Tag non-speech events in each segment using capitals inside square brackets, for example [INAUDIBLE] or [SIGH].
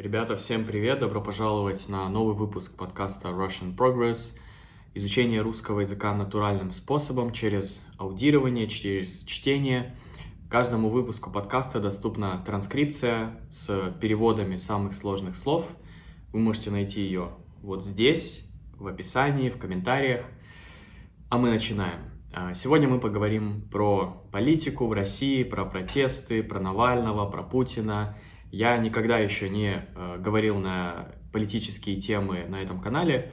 Ребята, всем привет! Добро пожаловать на новый выпуск подкаста Russian Progress. Изучение русского языка натуральным способом через аудирование, через чтение. Каждому выпуску подкаста доступна транскрипция с переводами самых сложных слов. Вы можете найти ее вот здесь, в описании, в комментариях. А мы начинаем. А, сегодня мы поговорим про политику в России, про протесты, про Навального, про Путина. Я никогда еще не э, говорил на политические темы на этом канале,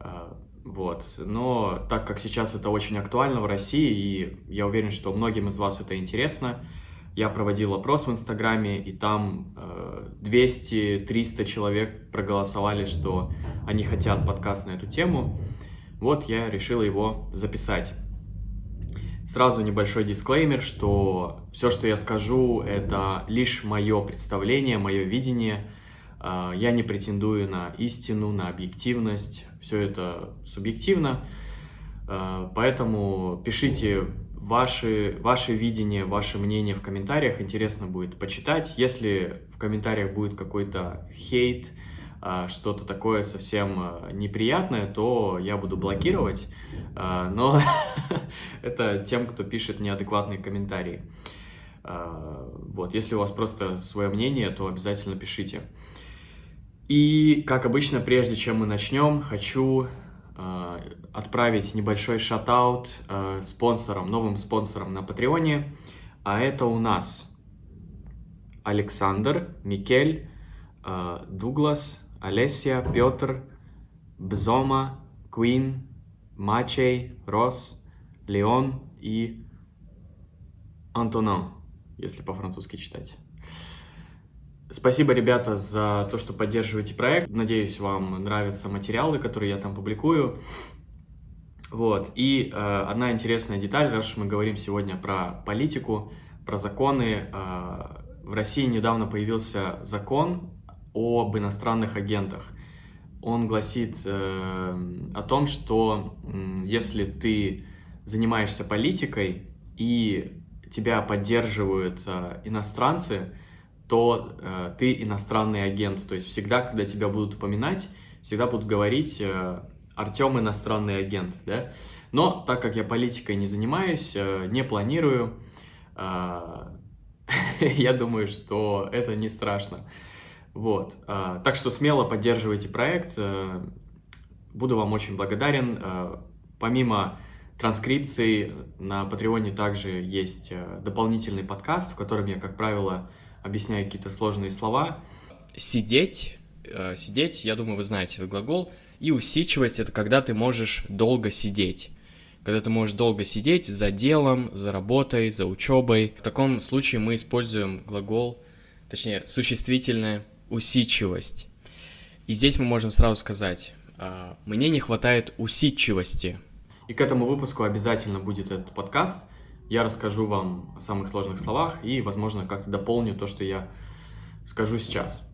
э, вот. Но так как сейчас это очень актуально в России, и я уверен, что многим из вас это интересно, я проводил опрос в Инстаграме, и там э, 200-300 человек проголосовали, что они хотят подкаст на эту тему. Вот я решил его записать. Сразу небольшой дисклеймер, что все, что я скажу, это лишь мое представление, мое видение. А, я не претендую на истину, на объективность. Все это субъективно. А, поэтому пишите ваши, ваше видение, ваше мнение в комментариях. Интересно будет почитать. Если в комментариях будет какой-то хейт, что-то такое совсем а, неприятное, то я буду блокировать. А, но [LAUGHS] это тем, кто пишет неадекватные комментарии. Вот, если у вас просто свое мнение, то обязательно пишите. И, как обычно, прежде чем мы начнем, хочу отправить небольшой шатаут спонсорам, новым спонсорам на Патреоне. А это у нас Александр, Микель, Дуглас, Олеся, Петр, Бзома, Куин, Мачей, Рос, Леон и Антонон, если по-французски читать. Спасибо, ребята, за то, что поддерживаете проект. Надеюсь, вам нравятся материалы, которые я там публикую. Вот. И э, одна интересная деталь, раз мы говорим сегодня про политику, про законы. Э, в России недавно появился закон об иностранных агентах. Он гласит э, о том, что э, если ты занимаешься политикой и тебя поддерживают э, иностранцы, то э, ты иностранный агент. То есть всегда, когда тебя будут упоминать, всегда будут говорить э, Артем иностранный агент, да. Но так как я политикой не занимаюсь, э, не планирую, э, [LAUGHS] я думаю, что это не страшно. Вот. А, так что смело поддерживайте проект. Э, буду вам очень благодарен. Э, помимо транскрипций на Патреоне также есть э, дополнительный подкаст, в котором я, как правило, объясняю какие-то сложные слова. Сидеть, сидеть, я думаю, вы знаете этот глагол, и усидчивость — это когда ты можешь долго сидеть. Когда ты можешь долго сидеть за делом, за работой, за учебой. В таком случае мы используем глагол, точнее, существительное усидчивость. И здесь мы можем сразу сказать, а, мне не хватает усидчивости. И к этому выпуску обязательно будет этот подкаст. Я расскажу вам о самых сложных словах и, возможно, как-то дополню то, что я скажу сейчас.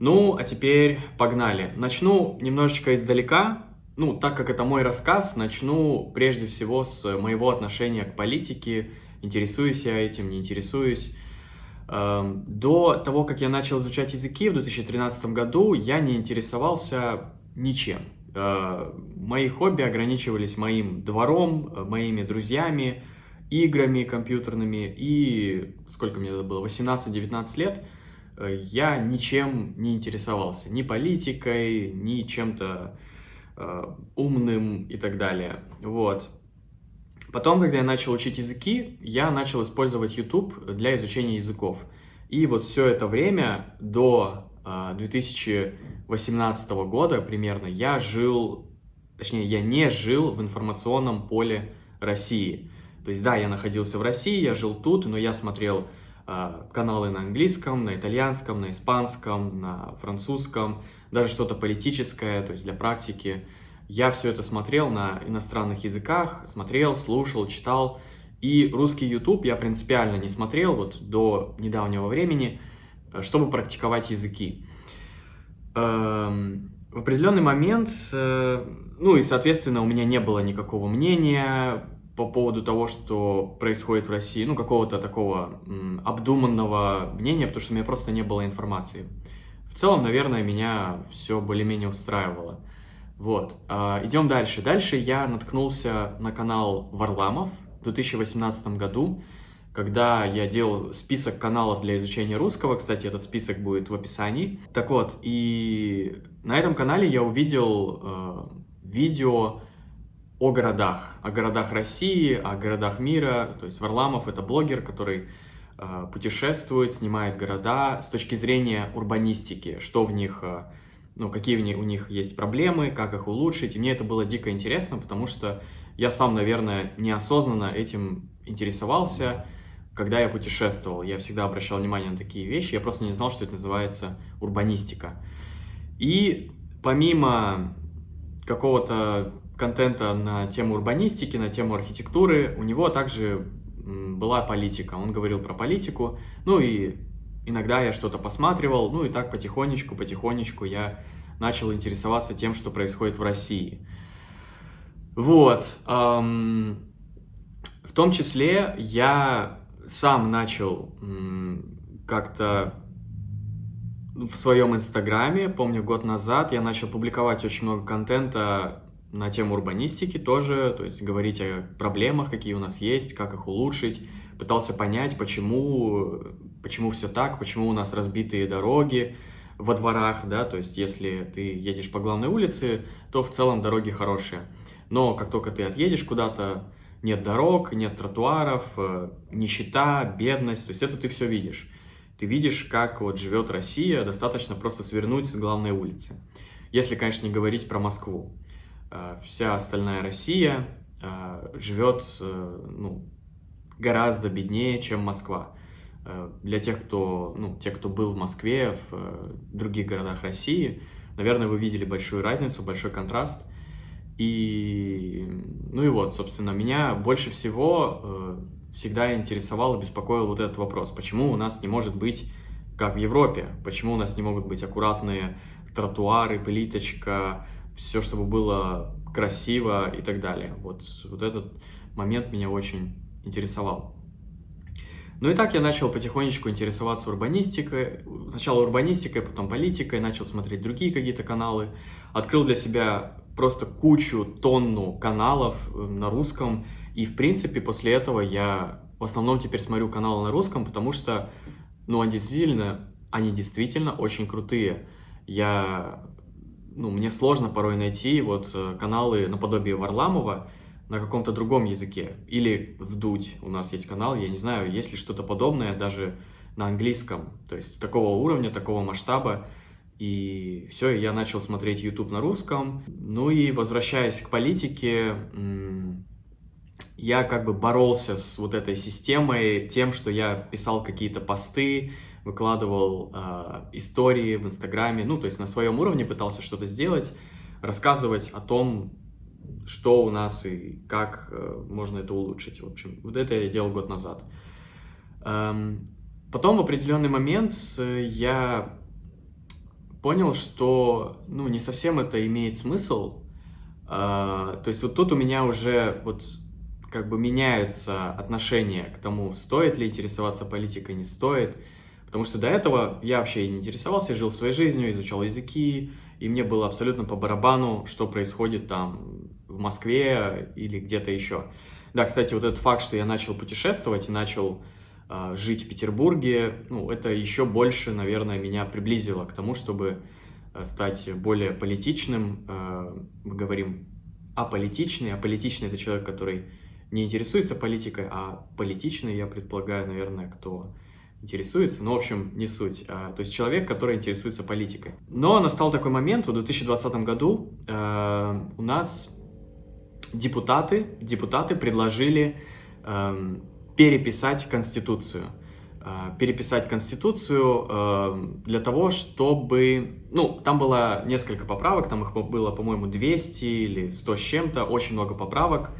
Ну, а теперь погнали. Начну немножечко издалека. Ну, так как это мой рассказ, начну прежде всего с моего отношения к политике. Интересуюсь я этим, не интересуюсь. Эм, до того, как я начал изучать языки в 2013 году, я не интересовался ничем. Э, мои хобби ограничивались моим двором, э, моими друзьями, играми компьютерными. И сколько мне это было, 18-19 лет, э, я ничем не интересовался. Ни политикой, ни чем-то умным и так далее. Вот. Потом, когда я начал учить языки, я начал использовать YouTube для изучения языков. И вот все это время до 2018 а, года примерно я жил, точнее, я не жил в информационном поле России. То есть, да, я находился в России, я жил тут, но я смотрел э, каналы на английском, на итальянском, на испанском, на французском, даже что-то политическое, то есть для практики. Я все это смотрел на иностранных языках, смотрел, слушал, читал. И русский YouTube я принципиально не смотрел вот до недавнего времени, э, чтобы практиковать языки. Эм, в определенный момент, э, ну и, соответственно, у меня не было никакого мнения по поводу того, что происходит в России, ну, какого-то такого обдуманного мнения, потому что у меня просто не было информации в целом, наверное, меня все более-менее устраивало. Вот. А, идем дальше. Дальше я наткнулся на канал Варламов в 2018 году, когда я делал список каналов для изучения русского. Кстати, этот список будет в описании. Так вот, и на этом канале я увидел э, видео о городах, о городах России, о городах мира. То есть Варламов это блогер, который э, путешествует, снимает города с точки зрения урбанистики, что в них, э, ну, какие у них есть проблемы, как их улучшить. И мне это было дико интересно, потому что я сам, наверное, неосознанно этим интересовался, когда я путешествовал. Я всегда обращал внимание на такие вещи, я просто не знал, что это называется урбанистика. И помимо какого-то контента на тему урбанистики, на тему архитектуры, у него также была политика. Он говорил про политику, ну и иногда я что-то посматривал, ну и так потихонечку, потихонечку я начал интересоваться тем, что происходит в России. Вот. Эм, в том числе я сам начал как-то в своем инстаграме, помню, год назад я начал публиковать очень много контента на тему урбанистики тоже, то есть говорить о проблемах, какие у нас есть, как их улучшить. Пытался понять, почему, почему все так, почему у нас разбитые дороги во дворах, да, то есть если ты едешь по главной улице, то в целом дороги хорошие. Но как только ты отъедешь куда-то, нет дорог, нет тротуаров, э, нищета, бедность, то есть это ты все видишь. Ты видишь, как вот живет Россия, достаточно просто свернуть с главной улицы. Если, конечно, не говорить про Москву. Э, вся остальная Россия э, живет ну, гораздо беднее, чем Москва. Для тех, кто, ну, те, кто был в Москве, в других городах России, наверное, вы видели большую разницу, большой контраст – и, ну и вот, собственно, меня больше всего э, всегда интересовал и беспокоил вот этот вопрос, почему у нас не может быть, как в Европе, почему у нас не могут быть аккуратные тротуары, плиточка, все, чтобы было красиво и так далее. Вот, вот этот момент меня очень интересовал. Ну и так я начал потихонечку интересоваться урбанистикой. Сначала урбанистикой, потом политикой, начал смотреть другие какие-то каналы. Открыл для себя просто кучу, тонну каналов э, на русском. И, в принципе, после этого я в основном теперь смотрю каналы на русском, потому что, ну, они действительно, они действительно очень крутые. Я, ну, мне сложно порой найти вот э, каналы наподобие Варламова на каком-то другом языке. Или вдуть у нас есть канал, я не знаю, есть ли что-то подобное даже на английском. То есть такого уровня, такого масштаба. И все, я начал смотреть YouTube на русском. Ну и возвращаясь к политике, я как бы боролся с вот этой системой тем, что я писал какие-то посты, выкладывал э, истории в Инстаграме, ну, то есть на своем уровне пытался что-то сделать, рассказывать о том, что у нас и как э, можно это улучшить. В общем, вот это я делал год назад. Эм, потом в определенный момент э, я понял, что ну, не совсем это имеет смысл. А, то есть вот тут у меня уже вот как бы меняются отношения к тому, стоит ли интересоваться политикой, не стоит. Потому что до этого я вообще не интересовался, я жил своей жизнью, изучал языки, и мне было абсолютно по барабану, что происходит там в Москве или где-то еще. Да, кстати, вот этот факт, что я начал путешествовать и начал а, жить в Петербурге, ну, это еще больше, наверное, меня приблизило к тому, чтобы а, стать более политичным. А, мы говорим аполитичный. Аполитичный — это человек, который не интересуется политикой, а политичный, я предполагаю, наверное, кто интересуется, ну, в общем, не суть. то есть человек, который интересуется политикой. Но настал такой момент, в 2020 году у нас депутаты, депутаты предложили переписать Конституцию. Э, переписать Конституцию э, для того, чтобы... Ну, там было несколько поправок, там их было, по-моему, 200 или 100 с чем-то, очень много поправок,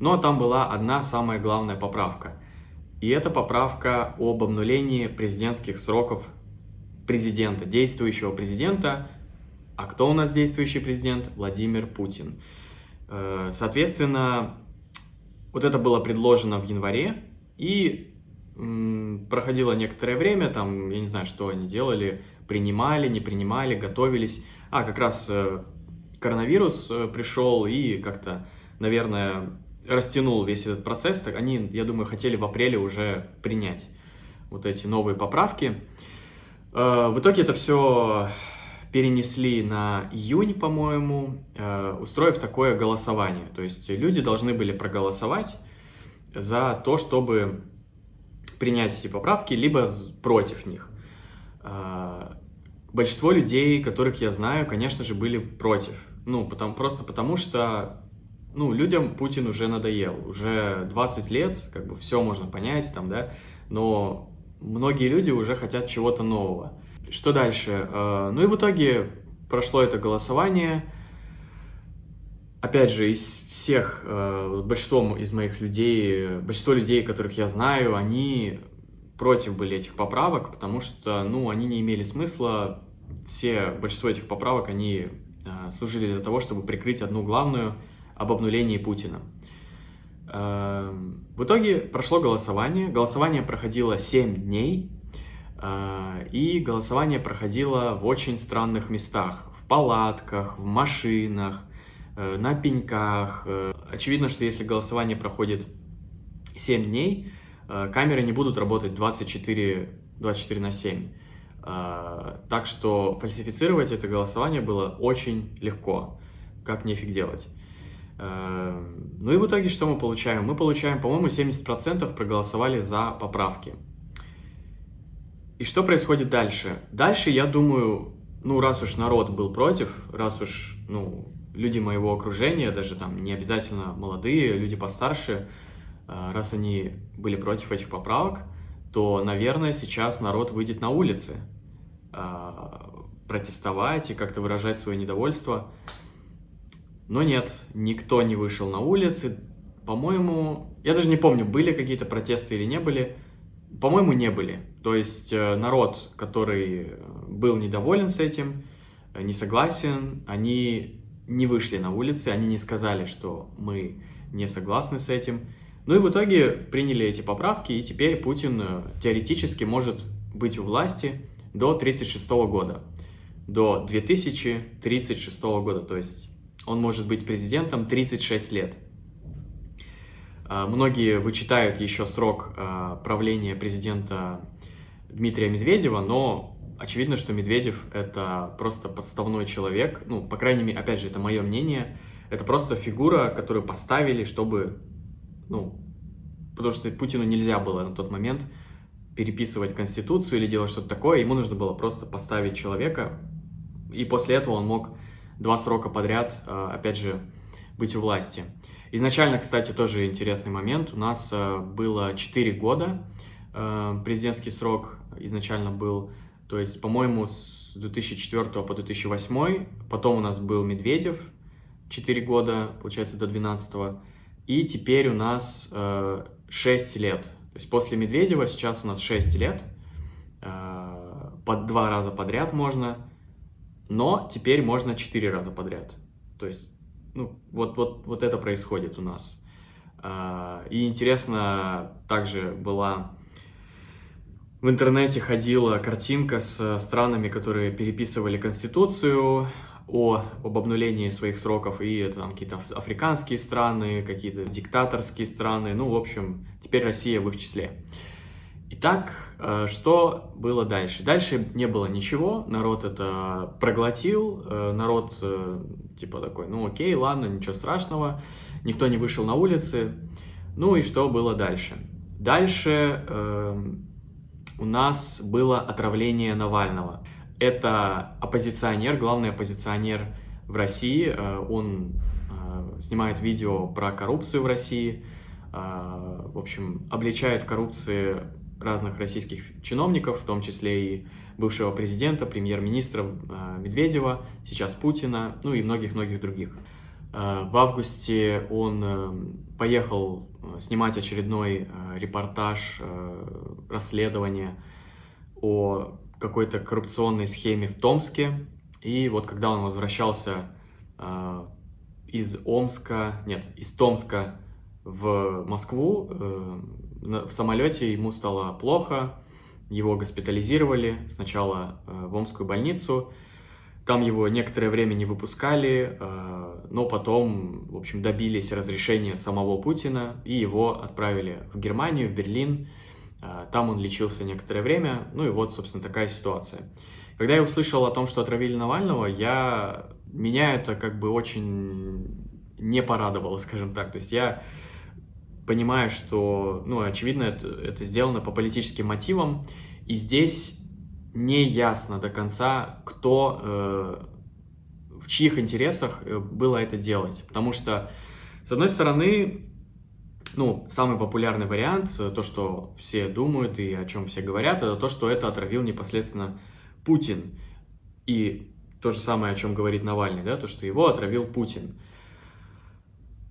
но там была одна самая главная поправка. И это поправка об обнулении президентских сроков президента, действующего президента. А кто у нас действующий президент? Владимир Путин. Э, соответственно, вот это было предложено в январе, и проходило некоторое время, там, я не знаю, что они делали, принимали, не принимали, готовились. А, как раз э, коронавирус э, пришел и как-то, наверное, растянул весь этот процесс. Так они, я думаю, хотели в апреле уже принять вот эти новые поправки. В итоге это все перенесли на июнь, по-моему, э, устроив такое голосование. То есть люди должны были проголосовать за то, чтобы принять эти поправки, либо против них. Э, большинство людей, которых я знаю, конечно же, были против. Ну, потому, просто потому что ну, людям Путин уже надоел. Уже 20 лет, как бы все можно понять там, да, но многие люди уже хотят чего-то нового. Что дальше? Э, ну и в итоге прошло это голосование. Опять же, из всех, э, большинство из моих людей, большинство людей, которых я знаю, они против были этих поправок, потому что, ну, они не имели смысла. Все, большинство этих поправок, они э, служили для того, чтобы прикрыть одну главную об обнулении Путина. В итоге прошло голосование. Голосование проходило 7 дней. И голосование проходило в очень странных местах. В палатках, в машинах, э, на пеньках. Э, очевидно, что если голосование проходит 7 дней, э, камеры не будут работать 24, 24 на 7. Так что фальсифицировать это голосование было очень легко. Как нефиг делать. Ну и в итоге что мы получаем? Мы получаем, по-моему, 70% проголосовали за поправки. И что происходит дальше? Дальше, я думаю, ну, раз уж народ был против, раз уж, ну, люди моего окружения, даже там не обязательно молодые, люди постарше, э, раз они были против этих поправок, то, наверное, сейчас народ выйдет на улицы э, протестовать и как-то выражать свое недовольство. Но нет, никто не вышел на улицы. По-моему, я даже не помню, были какие-то протесты или не были. По-моему, не были. То есть э, народ, который был недоволен с этим, э, не согласен, они не вышли на улицы, они не сказали, что мы не согласны с этим. Ну и в итоге приняли эти поправки, и теперь Путин э, теоретически может быть у власти до 1936 года. До 2036 года, то есть он может быть президентом 36 лет. А, многие вычитают еще срок а, правления президента Дмитрия Медведева, но очевидно, что Медведев это просто подставной человек. Ну, по крайней мере, опять же, это мое мнение. Это просто фигура, которую поставили, чтобы, ну, потому что Путину нельзя было на тот момент переписывать Конституцию или делать что-то такое. Ему нужно было просто поставить человека, и после этого он мог два срока подряд, а, опять же, быть у власти. Изначально, кстати, тоже интересный момент. У нас э, было 4 года, э, президентский срок изначально был, то есть, по-моему, с 2004 по 2008, потом у нас был Медведев, 4 года, получается, до 12 и теперь у нас 6 э, лет. То есть после Медведева сейчас у нас 6 лет, под два раза подряд можно, но теперь можно 4 раза подряд. То есть ну, вот, вот, вот это происходит у нас. А, и интересно, также была в интернете ходила картинка с странами, которые переписывали Конституцию о, об обнулении своих сроков, и это там какие-то африканские страны, какие-то диктаторские страны, ну, в общем, теперь Россия в их числе. Итак, э, что было дальше? Дальше не было ничего, народ это проглотил, э, народ э, типа такой, ну окей, ладно, ничего страшного, никто не вышел на улицы. Ну и что было дальше? Дальше э, у нас было отравление Навального. Это оппозиционер, главный оппозиционер в России. Он снимает видео про коррупцию в России. В общем, обличает в коррупции разных российских чиновников, в том числе и бывшего президента, премьер-министра э, Медведева, сейчас Путина, ну и многих-многих других. Э, в августе он э, поехал снимать очередной репортаж, расследование о какой-то коррупционной схеме в Томске. И вот когда он возвращался из Омска, нет, из Томска в Москву, в самолете ему стало плохо, его госпитализировали сначала э, в Омскую больницу, там его некоторое время не выпускали, э, но потом, в общем, добились разрешения самого Путина и его отправили в Германию, в Берлин. Э, там он лечился некоторое время, ну и вот, собственно, такая ситуация. Когда я услышал о том, что отравили Навального, я... меня это как бы очень не порадовало, скажем так. То есть я понимаю, что, ну, очевидно, это, это сделано по политическим мотивам, и здесь не ясно до конца, кто, э, в чьих интересах э, было это делать. Потому что, с одной стороны, ну, самый популярный вариант, э, то, что все думают и о чем все говорят, это то, что это отравил непосредственно Путин. И то же самое, о чем говорит Навальный, да, то, что его отравил Путин.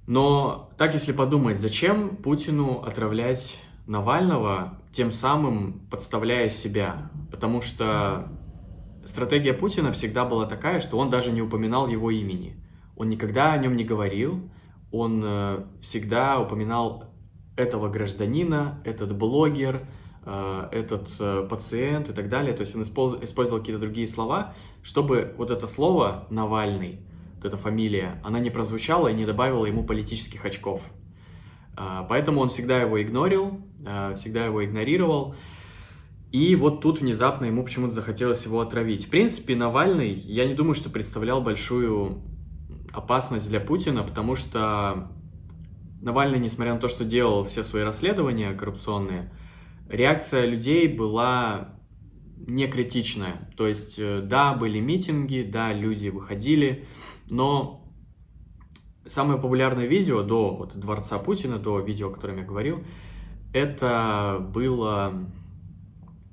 Но так, если подумать, зачем Путину отравлять Навального, тем самым подставляя себя. Потому что стратегия Путина всегда была такая, что он даже не упоминал его имени. Он никогда о нем не говорил, он э, всегда упоминал этого гражданина, этот блогер, э, этот э, пациент и так далее. То есть он использовал какие-то другие слова, чтобы вот это слово «Навальный», эта фамилия, она не прозвучала и не добавила ему политических очков. А, поэтому он всегда его игнорил, а, всегда его игнорировал. И вот тут внезапно ему почему-то захотелось его отравить. В принципе, Навальный, я не думаю, что представлял большую опасность для Путина, потому что Навальный, несмотря на то, что делал все свои расследования коррупционные, реакция людей была не критичная. То есть, э, да, были митинги, да, люди выходили, но Самое популярное видео до вот, Дворца Путина, до видео, о котором я говорил, это было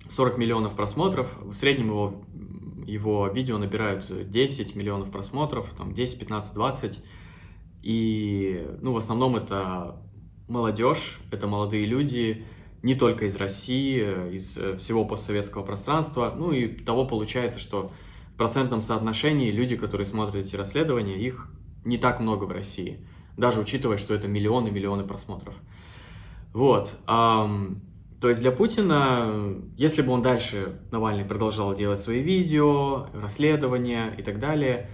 40 миллионов просмотров. В среднем его, его видео набирают 10 миллионов просмотров, там 10, 15, 20. И, ну, в основном это молодежь, это молодые люди, не только из России, из всего постсоветского пространства. Ну и того получается, что в процентном соотношении люди, которые смотрят эти расследования, их не так много в России, даже учитывая, что это миллионы-миллионы просмотров. Вот. То есть для Путина, если бы он дальше, Навальный, продолжал делать свои видео, расследования и так далее,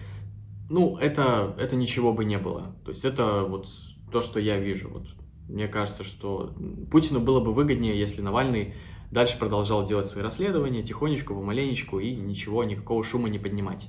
ну, это, это ничего бы не было. То есть это вот то, что я вижу. Вот. Мне кажется, что Путину было бы выгоднее, если Навальный дальше продолжал делать свои расследования тихонечку, помаленечку и ничего, никакого шума не поднимать.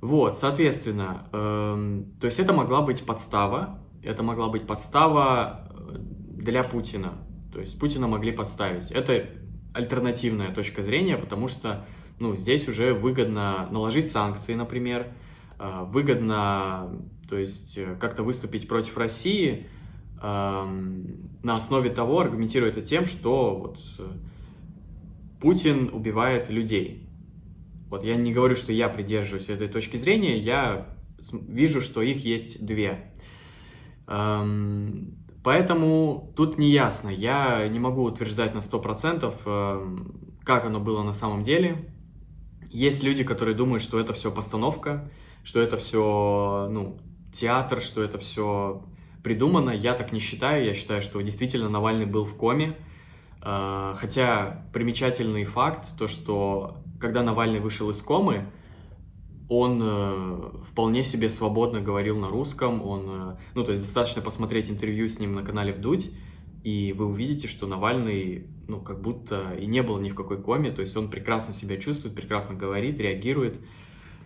Вот, соответственно, эм, то есть это могла быть подстава, это могла быть подстава э, для Путина, то есть Путина могли подставить. Это альтернативная точка зрения, потому что, ну, здесь уже выгодно наложить санкции, например, э, выгодно, то есть э, как-то выступить против России на основе того, аргументируя это тем, что вот э, Путин убивает людей. Вот я не говорю, что я придерживаюсь этой точки зрения, я вижу, что их есть две. Поэтому тут не ясно. Я не могу утверждать на 100%, эм, как оно было на самом деле. Есть люди, которые думают, что это все постановка, что это все ну, театр, что это все придумано. Я так не считаю. Я считаю, что действительно Навальный был в коме. Э, хотя примечательный факт, то что когда Навальный вышел из комы, он э, вполне себе свободно говорил на русском, он, э, ну, то есть достаточно посмотреть интервью с ним на канале Вдудь, и вы увидите, что Навальный, ну, как будто и не был ни в какой коме, то есть он прекрасно себя чувствует, прекрасно говорит, реагирует,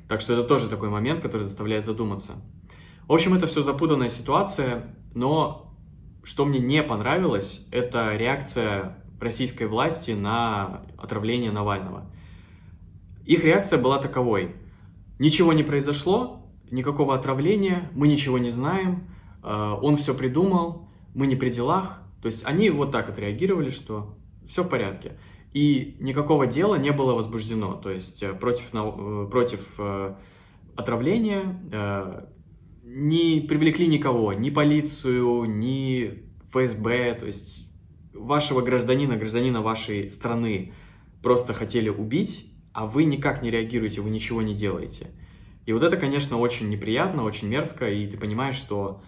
так что это тоже такой момент, который заставляет задуматься. В общем, это все запутанная ситуация, но что мне не понравилось, это реакция российской власти на отравление Навального. Их реакция была таковой. Ничего не произошло, никакого отравления, мы ничего не знаем, э, он все придумал, мы не при делах. То есть они вот так отреагировали, что все в порядке. И никакого дела не было возбуждено. То есть э, против, э, против отравления не привлекли никого, ни полицию, ни ФСБ, то есть вашего гражданина, гражданина вашей страны просто хотели убить, а вы никак не реагируете, вы ничего не делаете. И вот это, конечно, очень неприятно, очень мерзко, и ты понимаешь, что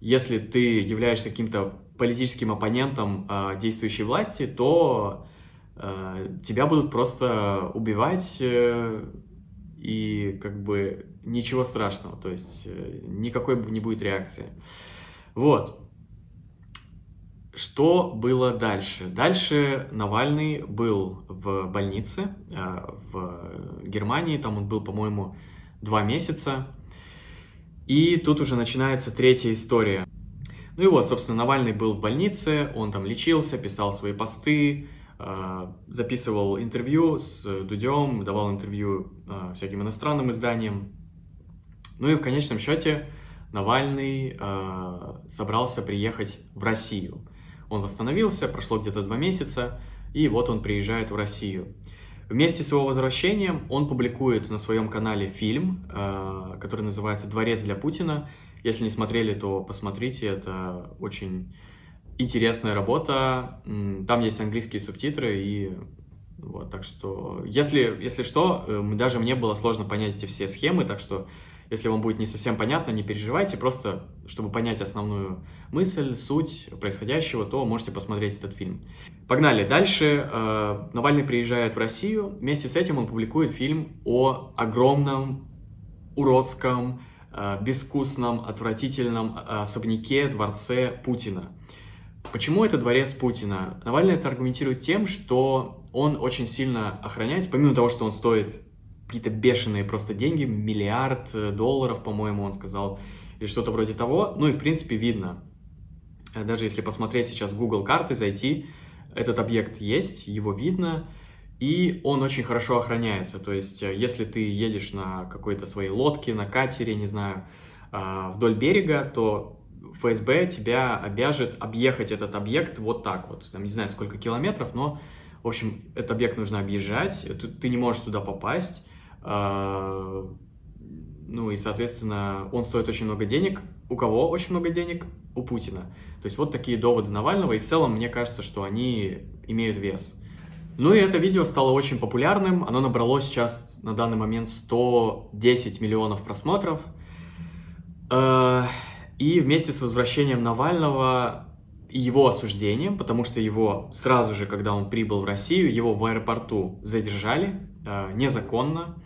если ты являешься каким-то политическим оппонентом э, действующей власти, то э, тебя будут просто убивать, э, и как бы ничего страшного, то есть э, никакой не будет реакции. Вот. Что было дальше? Дальше Навальный был в больнице э, в Германии, там он был, по-моему, два месяца. И тут уже начинается третья история. Ну и вот, собственно, Навальный был в больнице, он там лечился, писал свои посты, записывал интервью с Дудем, давал интервью э, всяким иностранным изданиям. Ну и в конечном счете Навальный собрался приехать в Россию – он восстановился, прошло где-то два месяца, и вот он приезжает в Россию. Вместе с его возвращением он публикует на своем канале фильм, э, который называется «Дворец для Путина». Если не смотрели, то посмотрите, это очень интересная работа. Там есть английские субтитры, и вот, так что, если, если что, э, даже мне было сложно понять эти все схемы, так что если вам будет не совсем понятно, не переживайте, просто чтобы понять основную мысль, суть происходящего, то можете посмотреть этот фильм. Погнали. Дальше э, Навальный приезжает в Россию. Вместе с этим он публикует фильм о огромном, уродском, э, безвкусном, отвратительном особняке, дворце Путина. Почему это дворец Путина? Навальный это аргументирует тем, что он очень сильно охраняется, помимо того, что он стоит какие-то бешеные просто деньги, миллиард э, долларов, по-моему, он сказал, или что-то вроде того. Ну и, в принципе, видно. Э, даже если посмотреть сейчас в Google карты, зайти, этот объект есть, его видно, и он очень хорошо охраняется. То есть, э, если ты едешь на какой-то своей лодке, на катере, не знаю, а, вдоль берега, то ФСБ тебя обяжет объехать этот объект вот так вот. Там не знаю, сколько километров, но, в общем, этот объект нужно объезжать, ты не можешь туда попасть, а, ну и, соответственно, он стоит очень много денег. У кого очень много денег? У Путина. То есть вот такие доводы Навального, и в целом мне кажется, что они имеют вес. Ну и это видео стало очень популярным, оно набрало сейчас на данный момент 110 миллионов просмотров. И вместе с возвращением Навального и его осуждением, потому что его сразу же, когда он прибыл в Россию, его в аэропорту задержали э, незаконно,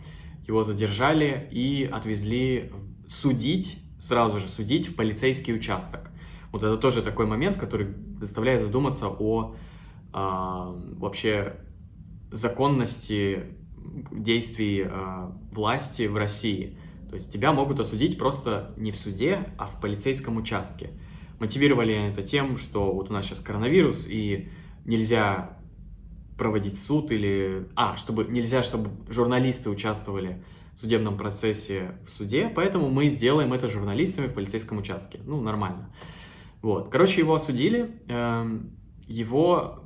его задержали и отвезли судить, сразу же судить в полицейский участок. Вот это тоже такой момент, который заставляет задуматься о э, вообще законности действий э, власти в России. То есть тебя могут осудить просто не в суде, а в полицейском участке. Мотивировали это тем, что вот у нас сейчас коронавирус, и нельзя проводить суд или... А, чтобы нельзя, чтобы журналисты участвовали в судебном процессе в суде, поэтому мы сделаем это журналистами в полицейском участке. Ну, нормально. Вот. Короче, его осудили, эм, его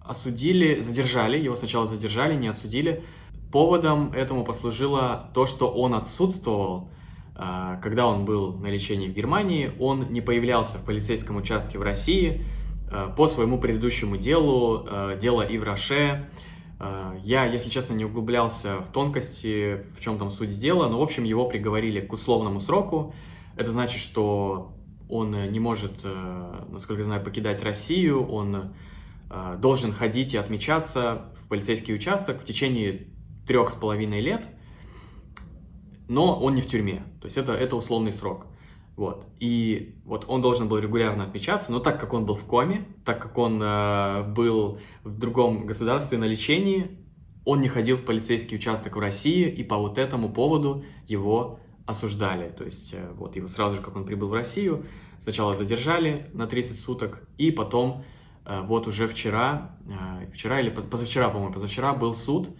осудили, задержали, его сначала задержали, не осудили. Поводом этому послужило то, что он отсутствовал а, когда он был на лечении в Германии, он не появлялся в полицейском участке в России а, по своему предыдущему делу, а, дело Ивраше. Я, если честно, не углублялся в тонкости, в чем там суть дела, но, в общем, его приговорили к условному сроку. Это значит, что он не может, насколько я знаю, покидать Россию, он должен ходить и отмечаться в полицейский участок в течение трех с половиной лет – но он не в тюрьме. То есть это, это условный срок. Вот. И вот он должен был регулярно отмечаться, но так как он был в коме, так как он э, был в другом государстве на лечении, он не ходил в полицейский участок в России, и по вот этому поводу его осуждали. То есть э, вот его сразу же, как он прибыл в Россию, сначала задержали на 30 суток, и потом э, вот уже вчера, э, вчера или позавчера, по-моему, позавчера был суд,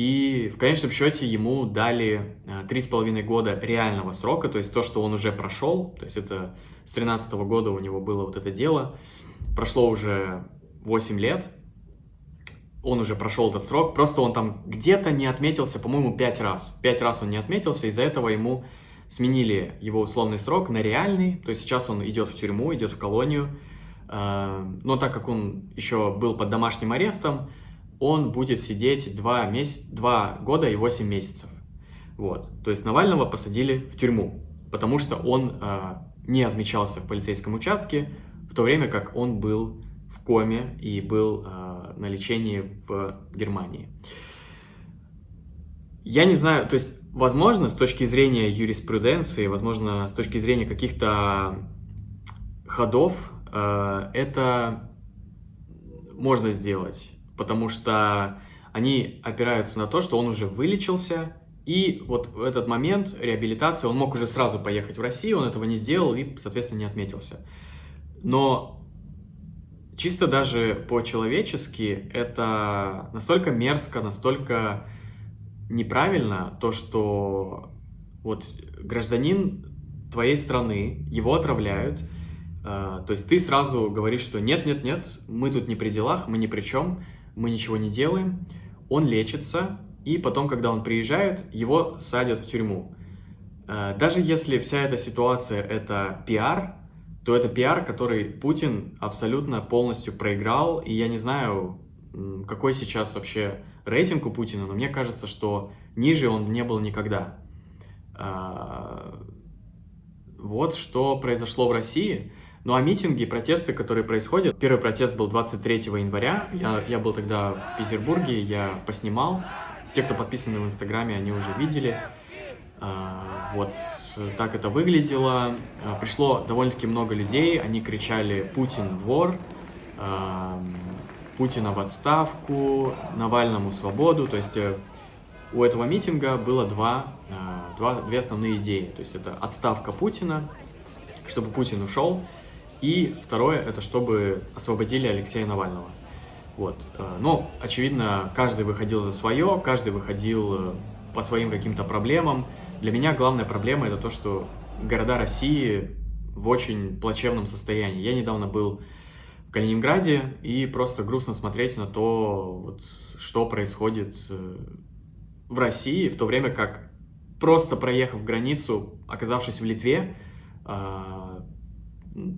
и в конечном счете ему дали э, три с половиной года реального срока, то есть то, что он уже прошел, то есть это с 13 года у него было вот это дело, прошло уже 8 лет, он уже прошел этот срок, просто он там где-то не отметился, по-моему, 5 раз. 5 раз он не отметился, из-за этого ему сменили его условный срок на реальный, то есть сейчас он идет в тюрьму, идет в колонию, э, но так как он еще был под домашним арестом, он будет сидеть 2, месяц, 2 года и 8 месяцев. Вот. То есть Навального посадили в тюрьму, потому что он э, не отмечался в полицейском участке, в то время как он был в коме и был э, на лечении в Германии. Я не знаю, то есть, возможно, с точки зрения юриспруденции, возможно, с точки зрения каких-то ходов, э, это можно сделать, потому что они опираются на то, что он уже вылечился, и вот в этот момент реабилитации он мог уже сразу поехать в Россию, он этого не сделал и, соответственно, не отметился. Но чисто даже по-человечески это настолько мерзко, настолько неправильно, то, что вот гражданин твоей страны, его отравляют, э, то есть ты сразу говоришь, что нет-нет-нет, мы тут не при делах, мы ни при чем, мы ничего не делаем, он лечится, и потом, когда он приезжает, его садят в тюрьму. Э, даже если вся эта ситуация это пиар, то это пиар, который Путин абсолютно полностью проиграл, и я не знаю, какой сейчас вообще рейтинг у Путина, но мне кажется, что ниже он не был никогда. А, вот что произошло в России. Ну а митинги, протесты, которые происходят. Первый протест был 23 января. Я, я был тогда в Петербурге, я поснимал. Те, кто подписаны в Инстаграме, они уже видели. А, вот так это выглядело. А, пришло довольно-таки много людей. Они кричали «Путин вор», Путина в отставку, Навальному свободу. То есть э, у этого митинга было два, два, две основные идеи. То есть это отставка Путина, чтобы Путин ушел, и второе, это чтобы освободили Алексея Навального. Вот. Э, но, очевидно, каждый выходил за свое, каждый выходил по своим каким-то проблемам. Для меня главная проблема это то, что города России в очень плачевном состоянии. Я недавно был в Калининграде, и просто грустно смотреть на то, вот, что происходит э, в России, в то время как просто проехав границу, оказавшись в Литве, а,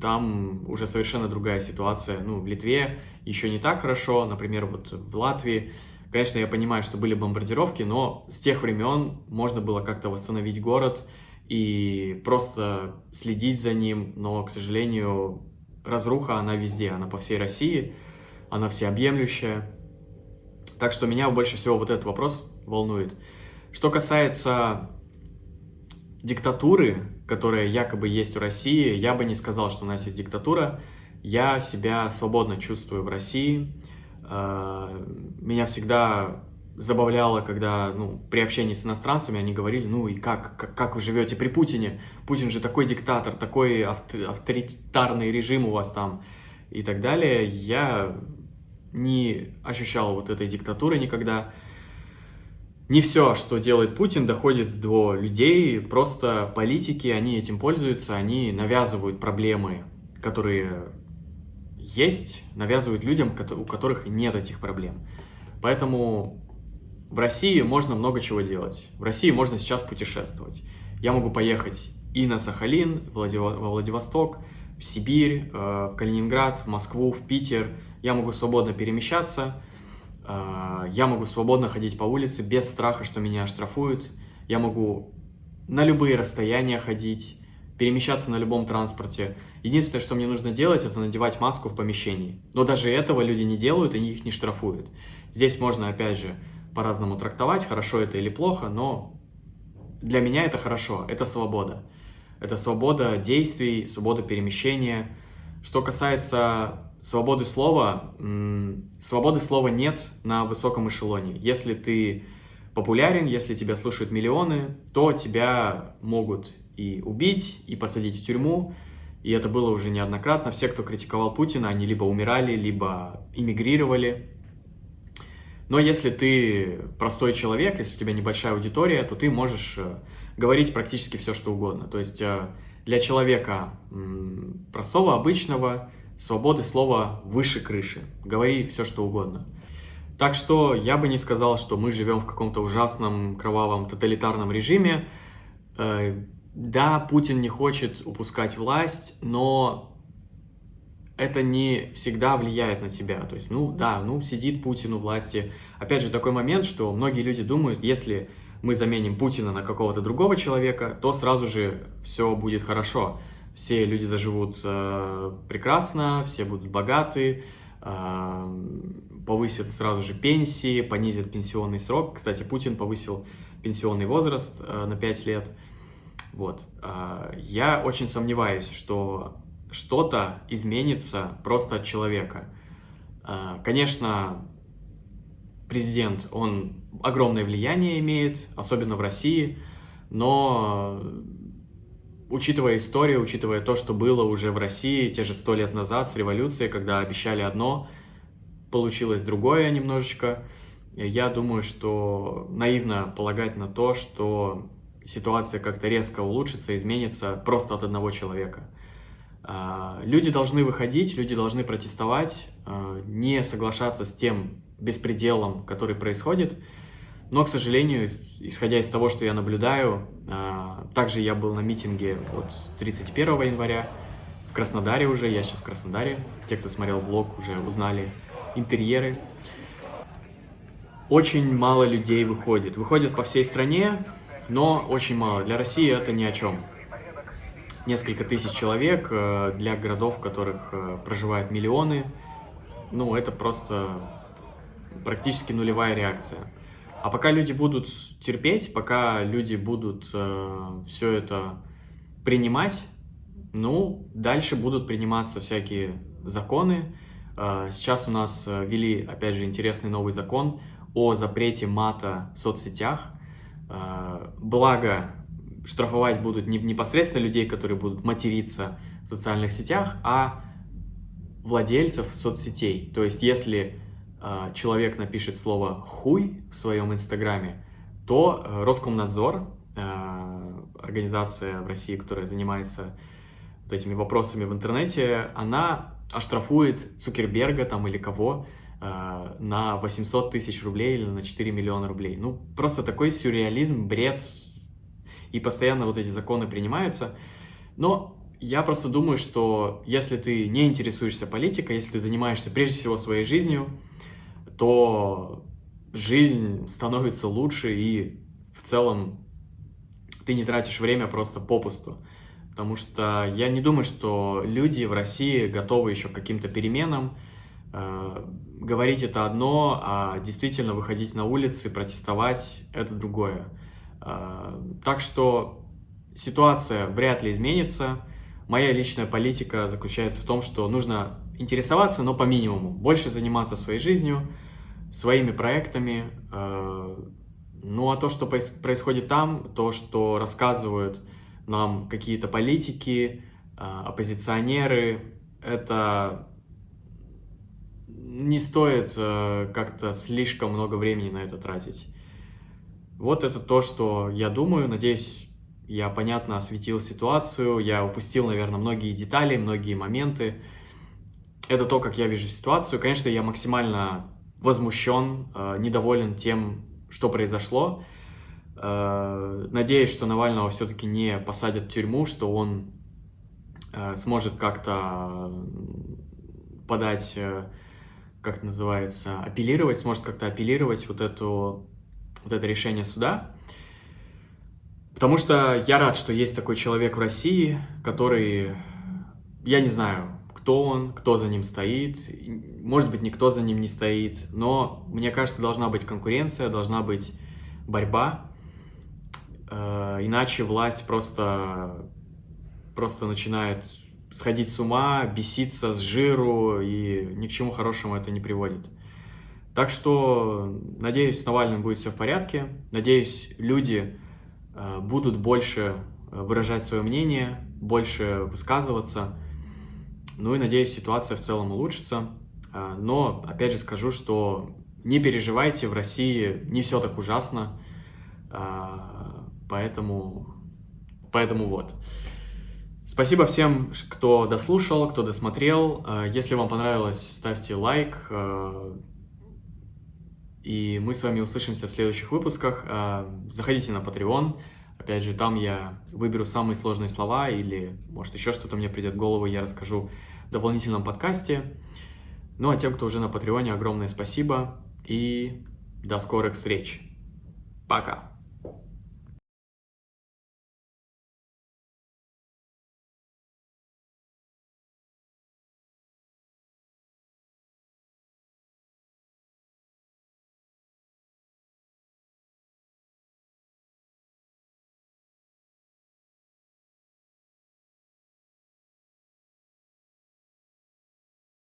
там уже совершенно другая ситуация. Ну, в Литве еще не так хорошо, например, вот в Латвии. Конечно, я понимаю, что были бомбардировки, но с тех времен можно было как-то восстановить город и просто следить за ним, но, к сожалению, разруха, она везде, она по всей России, она всеобъемлющая. Так что меня больше всего вот этот вопрос волнует. Что касается диктатуры, которая якобы есть в России, я бы не сказал, что у нас есть диктатура. Я себя свободно чувствую в России. Э, меня всегда забавляло, когда ну, при общении с иностранцами они говорили, ну и как, как, как вы живете при Путине? Путин же такой диктатор, такой авторитарный режим у вас там и так далее. Я не ощущал вот этой диктатуры никогда. Не все, что делает Путин, доходит до людей, просто политики, они этим пользуются, они навязывают проблемы, которые есть, навязывают людям, у которых нет этих проблем. Поэтому в России можно много чего делать. В России можно сейчас путешествовать. Я могу поехать и на Сахалин, во Владивосток, в Сибирь, э, в Калининград, в Москву, в Питер. Я могу свободно перемещаться. Э, я могу свободно ходить по улице без страха, что меня оштрафуют. Я могу на любые расстояния ходить, перемещаться на любом транспорте. Единственное, что мне нужно делать, это надевать маску в помещении. Но даже этого люди не делают, и их не штрафуют. Здесь можно, опять же, по-разному трактовать, хорошо это или плохо, но для меня это хорошо, это свобода. Это свобода действий, свобода перемещения. Что касается свободы слова, свободы слова нет на высоком эшелоне. Если ты популярен, если тебя слушают миллионы, то тебя могут и убить, и посадить в тюрьму. И это было уже неоднократно. Все, кто критиковал Путина, они либо умирали, либо эмигрировали. Но если ты простой человек, если у тебя небольшая аудитория, то ты можешь э, говорить практически все, что угодно. То есть э, для человека простого, обычного, свободы слова выше крыши. Говори все, что угодно. Так что я бы не сказал, что мы живем в каком-то ужасном, кровавом, тоталитарном режиме. Э, да, Путин не хочет упускать власть, но это не всегда влияет на тебя. То есть, ну да, ну сидит Путин у власти. Опять же, такой момент, что многие люди думают, если мы заменим Путина на какого-то другого человека, то сразу же все будет хорошо. Все люди заживут э, прекрасно, все будут богаты, повысят сразу же пенсии, понизят пенсионный срок. Кстати, Путин повысил пенсионный возраст на 5 лет. Вот. Я очень сомневаюсь, что что-то изменится просто от человека. Конечно, президент, он огромное влияние имеет, особенно в России, но учитывая историю, учитывая то, что было уже в России те же сто лет назад с революцией, когда обещали одно, получилось другое немножечко, я думаю, что наивно полагать на то, что ситуация как-то резко улучшится, изменится просто от одного человека. А, люди должны выходить, люди должны протестовать, а, не соглашаться с тем беспределом, который происходит, но, к сожалению, исходя из того, что я наблюдаю, а, также я был на митинге вот 31 января в Краснодаре уже, я сейчас в Краснодаре. Те, кто смотрел блог, уже узнали интерьеры. Очень мало людей выходит. Выходит по всей стране, но очень мало. Для России это ни о чем. Несколько тысяч человек э, для городов, в которых э, проживают миллионы. Ну, это просто практически нулевая реакция. А пока люди будут терпеть, пока люди будут э, все это принимать, ну, дальше будут приниматься всякие законы. Э, сейчас у нас э, ввели, опять же, интересный новый закон о запрете мата в соцсетях. Э, благо, штрафовать будут не непосредственно людей, которые будут материться в социальных сетях, а владельцев соцсетей. То есть, если человек напишет слово «хуй» в своем инстаграме, то э, Роскомнадзор, э, организация в России, которая занимается вот этими вопросами в интернете, она оштрафует Цукерберга там или кого э, на 800 тысяч рублей или на 4 миллиона рублей. Ну, просто такой сюрреализм, бред, и постоянно вот эти законы принимаются. Но я просто думаю, что если ты не интересуешься политикой, если ты занимаешься прежде всего своей жизнью, то жизнь становится лучше и в целом ты не тратишь время просто попусту. Потому что я не думаю, что люди в России готовы еще к каким-то переменам. Э, говорить это одно, а действительно выходить на улицы, протестовать это другое. Э, так что ситуация вряд ли изменится. Моя личная политика заключается в том, что нужно интересоваться, но по минимуму. Больше заниматься своей жизнью, своими проектами. Э, ну а то, что происходит там, то, что рассказывают нам какие-то политики, э, оппозиционеры, это не стоит э, как-то слишком много времени на это тратить. Вот это то, что я думаю. Надеюсь, я понятно осветил ситуацию. Я упустил, наверное, многие детали, многие моменты. Это то, как я вижу ситуацию. Конечно, я максимально возмущен, э, недоволен тем, что произошло. Э, надеюсь, что Навального все-таки не посадят в тюрьму, что он э, сможет как-то подать, как это называется, апеллировать, сможет как-то апеллировать вот, эту, вот это решение суда. Потому что я рад, что есть такой человек в России, который, я не знаю, кто он, кто за ним стоит. Может быть, никто за ним не стоит, но мне кажется, должна быть конкуренция, должна быть борьба. Э, иначе власть просто, просто начинает сходить с ума, беситься с жиру, и ни к чему хорошему это не приводит. Так что, надеюсь, с Навальным будет все в порядке. Надеюсь, люди э, будут больше выражать свое мнение, больше высказываться. Ну и надеюсь, ситуация в целом улучшится. А, но, опять же, скажу, что не переживайте, в России не все так ужасно. А, поэтому, поэтому вот. Спасибо всем, кто дослушал, кто досмотрел. А, если вам понравилось, ставьте лайк. И мы с вами услышимся в следующих выпусках. Заходите на Patreon. Опять же, там я выберу самые сложные слова или, может, еще что-то мне придет в голову, я расскажу в дополнительном подкасте. Ну, а тем, кто уже на Патреоне, огромное спасибо и до скорых встреч. Пока!